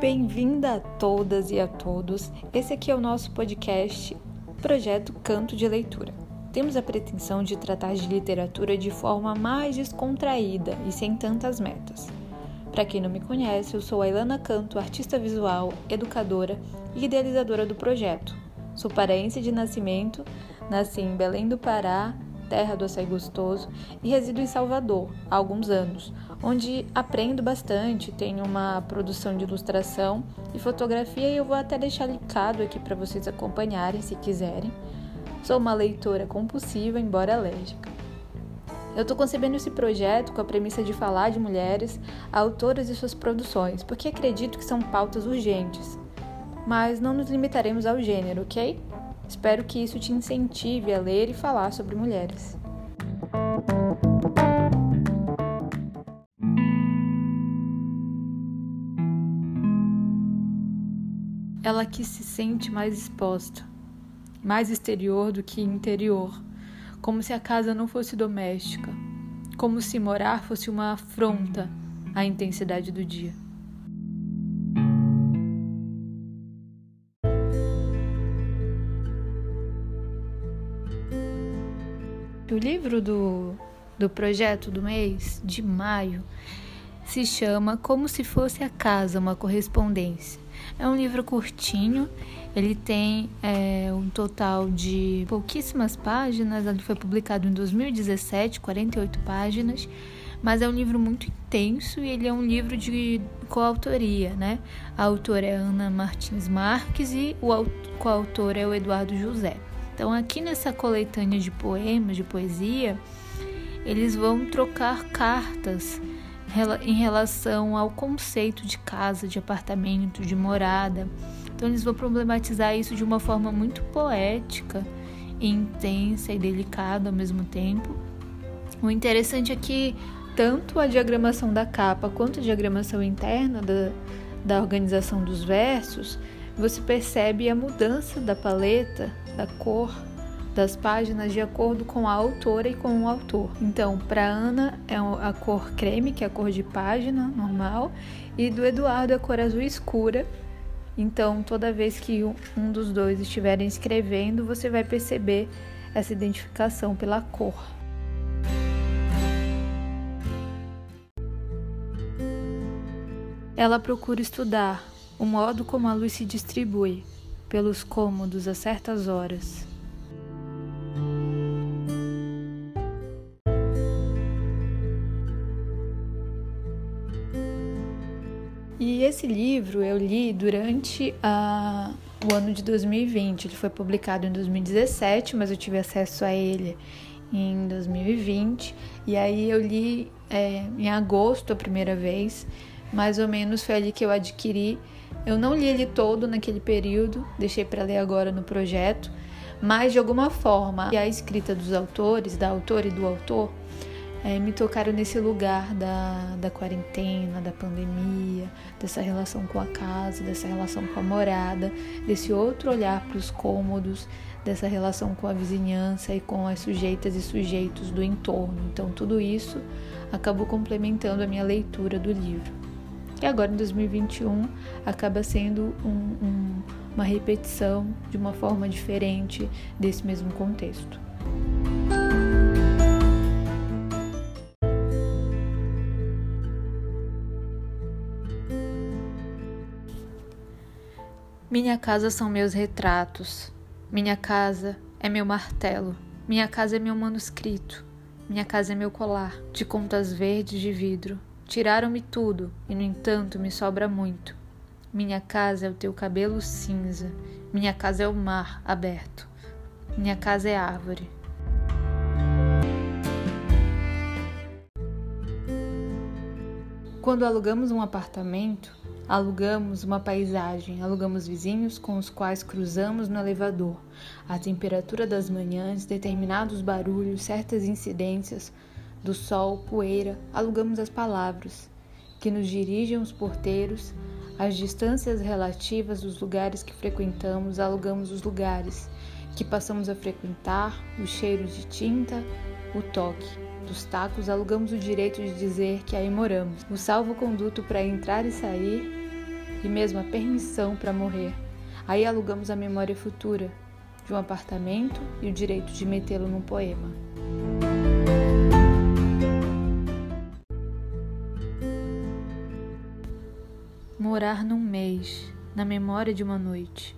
Bem-vinda a todas e a todos. Esse aqui é o nosso podcast Projeto Canto de Leitura. Temos a pretensão de tratar de literatura de forma mais descontraída e sem tantas metas. Para quem não me conhece, eu sou a Ilana Canto, artista visual, educadora e idealizadora do projeto. Sou paraense de nascimento, nasci em Belém do Pará, terra do açaí gostoso, e resido em Salvador há alguns anos, onde aprendo bastante, tenho uma produção de ilustração e fotografia e eu vou até deixar linkado aqui para vocês acompanharem se quiserem. Sou uma leitora compulsiva, embora alérgica. Eu estou concebendo esse projeto com a premissa de falar de mulheres, autoras e suas produções, porque acredito que são pautas urgentes. Mas não nos limitaremos ao gênero, ok? Espero que isso te incentive a ler e falar sobre mulheres. ela que se sente mais exposta, mais exterior do que interior, como se a casa não fosse doméstica, como se morar fosse uma afronta à intensidade do dia. O livro do, do projeto do mês de maio se chama Como se fosse a casa, uma correspondência. É um livro curtinho, ele tem é, um total de pouquíssimas páginas, ele foi publicado em 2017, 48 páginas, mas é um livro muito intenso e ele é um livro de coautoria, né? A autora é Ana Martins Marques e o coautor é o Eduardo José. Então, aqui nessa coletânea de poemas, de poesia, eles vão trocar cartas em relação ao conceito de casa, de apartamento, de morada. Então eles vão problematizar isso de uma forma muito poética, intensa e delicada ao mesmo tempo. O interessante é que tanto a diagramação da capa quanto a diagramação interna da, da organização dos versos, você percebe a mudança da paleta, da cor das páginas de acordo com a autora e com o autor. Então, para Ana é a cor creme, que é a cor de página normal, e do Eduardo é a cor azul escura. Então, toda vez que um dos dois estiverem escrevendo, você vai perceber essa identificação pela cor. Ela procura estudar o modo como a luz se distribui pelos cômodos a certas horas E esse livro eu li durante a, o ano de 2020. Ele foi publicado em 2017, mas eu tive acesso a ele em 2020. E aí eu li é, em agosto a primeira vez, mais ou menos foi ali que eu adquiri. Eu não li ele todo naquele período, deixei para ler agora no projeto, mas de alguma forma a escrita dos autores, da autora e do autor, é, me tocaram nesse lugar da, da quarentena, da pandemia, dessa relação com a casa, dessa relação com a morada, desse outro olhar para os cômodos, dessa relação com a vizinhança e com as sujeitas e sujeitos do entorno. Então, tudo isso acabou complementando a minha leitura do livro. E agora, em 2021, acaba sendo um, um, uma repetição de uma forma diferente desse mesmo contexto. Minha casa são meus retratos. Minha casa é meu martelo. Minha casa é meu manuscrito. Minha casa é meu colar de contas verdes de vidro. Tiraram-me tudo e, no entanto, me sobra muito. Minha casa é o teu cabelo cinza. Minha casa é o mar aberto. Minha casa é árvore. Quando alugamos um apartamento, Alugamos uma paisagem, alugamos vizinhos com os quais cruzamos no elevador. A temperatura das manhãs, determinados barulhos, certas incidências do sol, poeira, alugamos as palavras que nos dirigem os porteiros, as distâncias relativas dos lugares que frequentamos, alugamos os lugares que passamos a frequentar, os cheiros de tinta, o toque dos tacos, alugamos o direito de dizer que aí moramos, o salvo-conduto para entrar e sair, e mesmo a permissão para morrer. Aí alugamos a memória futura de um apartamento e o direito de metê-lo num poema. Morar num mês, na memória de uma noite.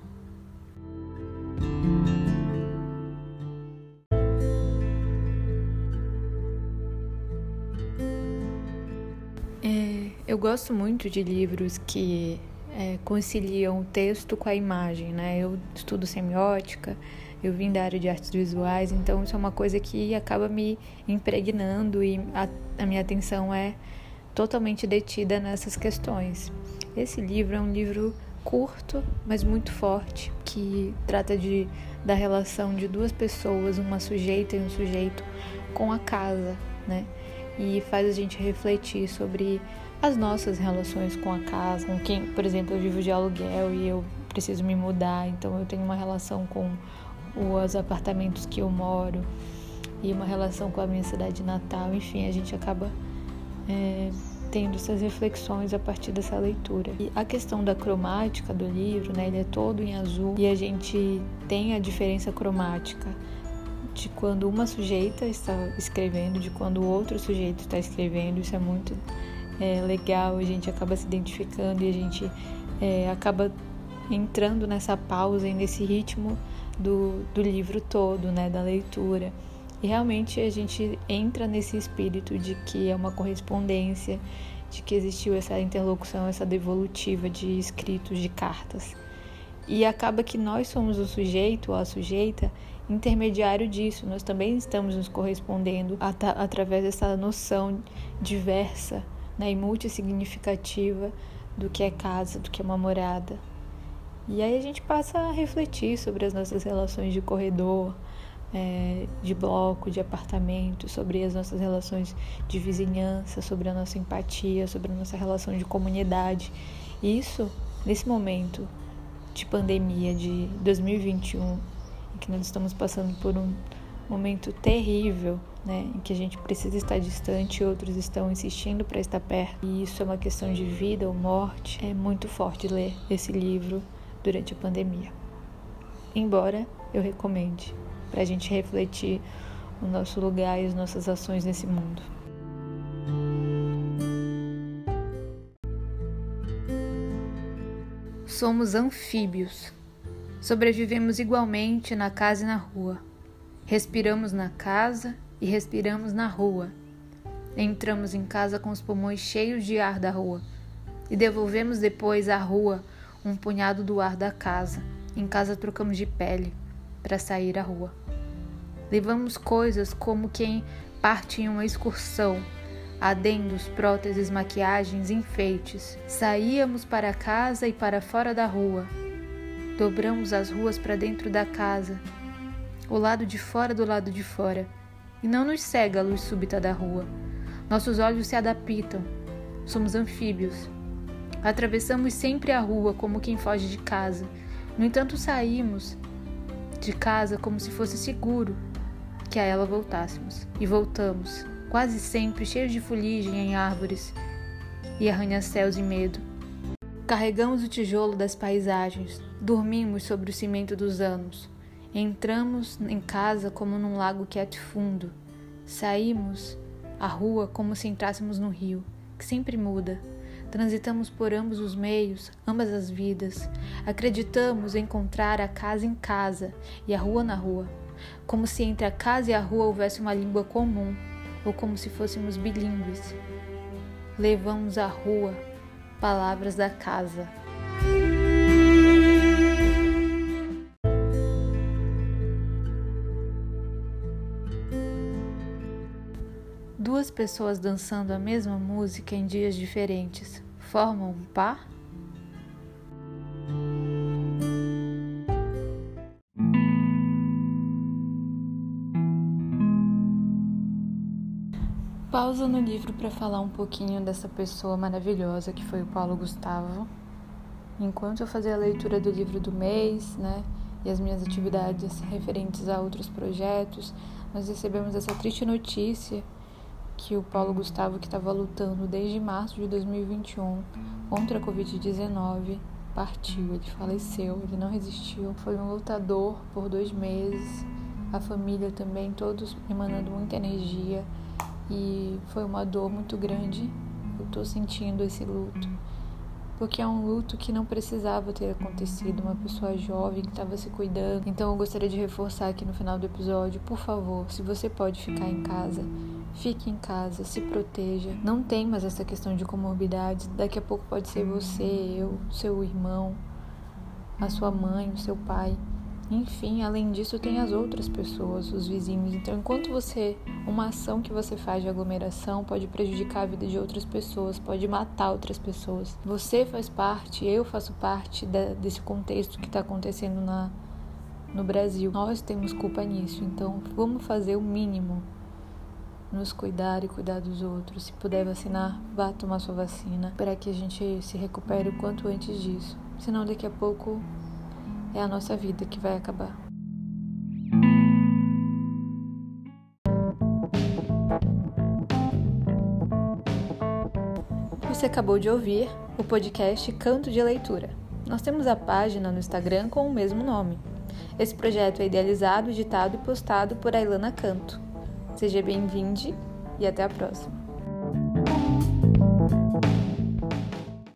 É, eu gosto muito de livros que é, conciliam o texto com a imagem, né? Eu estudo semiótica, eu vim da área de artes visuais, então isso é uma coisa que acaba me impregnando e a, a minha atenção é totalmente detida nessas questões. Esse livro é um livro curto, mas muito forte, que trata de da relação de duas pessoas, uma sujeita e um sujeito, com a casa, né? e faz a gente refletir sobre as nossas relações com a casa, com quem, por exemplo, eu vivo de aluguel e eu preciso me mudar, então eu tenho uma relação com os apartamentos que eu moro e uma relação com a minha cidade natal, enfim, a gente acaba é, tendo essas reflexões a partir dessa leitura. E a questão da cromática do livro, né, ele é todo em azul e a gente tem a diferença cromática de quando uma sujeita está escrevendo, de quando o outro sujeito está escrevendo. Isso é muito é, legal, a gente acaba se identificando e a gente é, acaba entrando nessa pausa e nesse ritmo do, do livro todo, né, da leitura. E realmente a gente entra nesse espírito de que é uma correspondência, de que existiu essa interlocução, essa devolutiva de escritos, de cartas. E acaba que nós somos o sujeito ou a sujeita intermediário disso. Nós também estamos nos correspondendo at através dessa noção diversa né, e multissignificativa do que é casa, do que é uma morada. E aí a gente passa a refletir sobre as nossas relações de corredor, é, de bloco, de apartamento, sobre as nossas relações de vizinhança, sobre a nossa empatia, sobre a nossa relação de comunidade. Isso, nesse momento de pandemia de 2021, que nós estamos passando por um momento terrível, né, em que a gente precisa estar distante, outros estão insistindo para estar perto. E isso é uma questão de vida ou morte. É muito forte ler esse livro durante a pandemia. Embora eu recomende para a gente refletir o nosso lugar e as nossas ações nesse mundo. Somos anfíbios. Sobrevivemos igualmente na casa e na rua. Respiramos na casa e respiramos na rua. Entramos em casa com os pulmões cheios de ar da rua e devolvemos depois à rua um punhado do ar da casa. Em casa trocamos de pele para sair à rua. Levamos coisas como quem parte em uma excursão, adendos, próteses, maquiagens, enfeites. Saíamos para casa e para fora da rua Dobramos as ruas para dentro da casa, o lado de fora do lado de fora, e não nos cega a luz súbita da rua. Nossos olhos se adaptam. Somos anfíbios. Atravessamos sempre a rua como quem foge de casa. No entanto, saímos de casa como se fosse seguro que a ela voltássemos. E voltamos, quase sempre cheios de fuligem em árvores e arranha-céus e medo. Carregamos o tijolo das paisagens, dormimos sobre o cimento dos anos. Entramos em casa como num lago quieto e fundo. Saímos à rua como se entrássemos no rio, que sempre muda. Transitamos por ambos os meios, ambas as vidas. Acreditamos encontrar a casa em casa e a rua na rua, como se entre a casa e a rua houvesse uma língua comum, ou como se fôssemos bilíngues. Levamos à rua Palavras da Casa. Duas pessoas dançando a mesma música em dias diferentes formam um par? No livro para falar um pouquinho dessa pessoa maravilhosa que foi o Paulo Gustavo. Enquanto eu fazia a leitura do livro do mês, né, e as minhas atividades referentes a outros projetos, nós recebemos essa triste notícia que o Paulo Gustavo, que estava lutando desde março de 2021 contra a Covid-19, partiu. Ele faleceu, ele não resistiu. Foi um lutador por dois meses. A família também, todos emanando muita energia. E foi uma dor muito grande. Eu tô sentindo esse luto porque é um luto que não precisava ter acontecido, uma pessoa jovem que estava se cuidando. Então eu gostaria de reforçar aqui no final do episódio, por favor, se você pode ficar em casa, fique em casa, se proteja. Não tem mais essa questão de comorbidades. Daqui a pouco pode ser você, eu, seu irmão, a sua mãe, o seu pai. Enfim, além disso, tem as outras pessoas, os vizinhos. Então, enquanto você, uma ação que você faz de aglomeração pode prejudicar a vida de outras pessoas, pode matar outras pessoas. Você faz parte, eu faço parte de, desse contexto que está acontecendo na, no Brasil. Nós temos culpa nisso, então vamos fazer o mínimo. Nos cuidar e cuidar dos outros. Se puder vacinar, vá tomar sua vacina para que a gente se recupere o quanto antes disso. Senão, daqui a pouco é a nossa vida que vai acabar. Você acabou de ouvir o podcast Canto de Leitura. Nós temos a página no Instagram com o mesmo nome. Esse projeto é idealizado, editado e postado por Ailana Canto. Seja bem-vindo e até a próxima.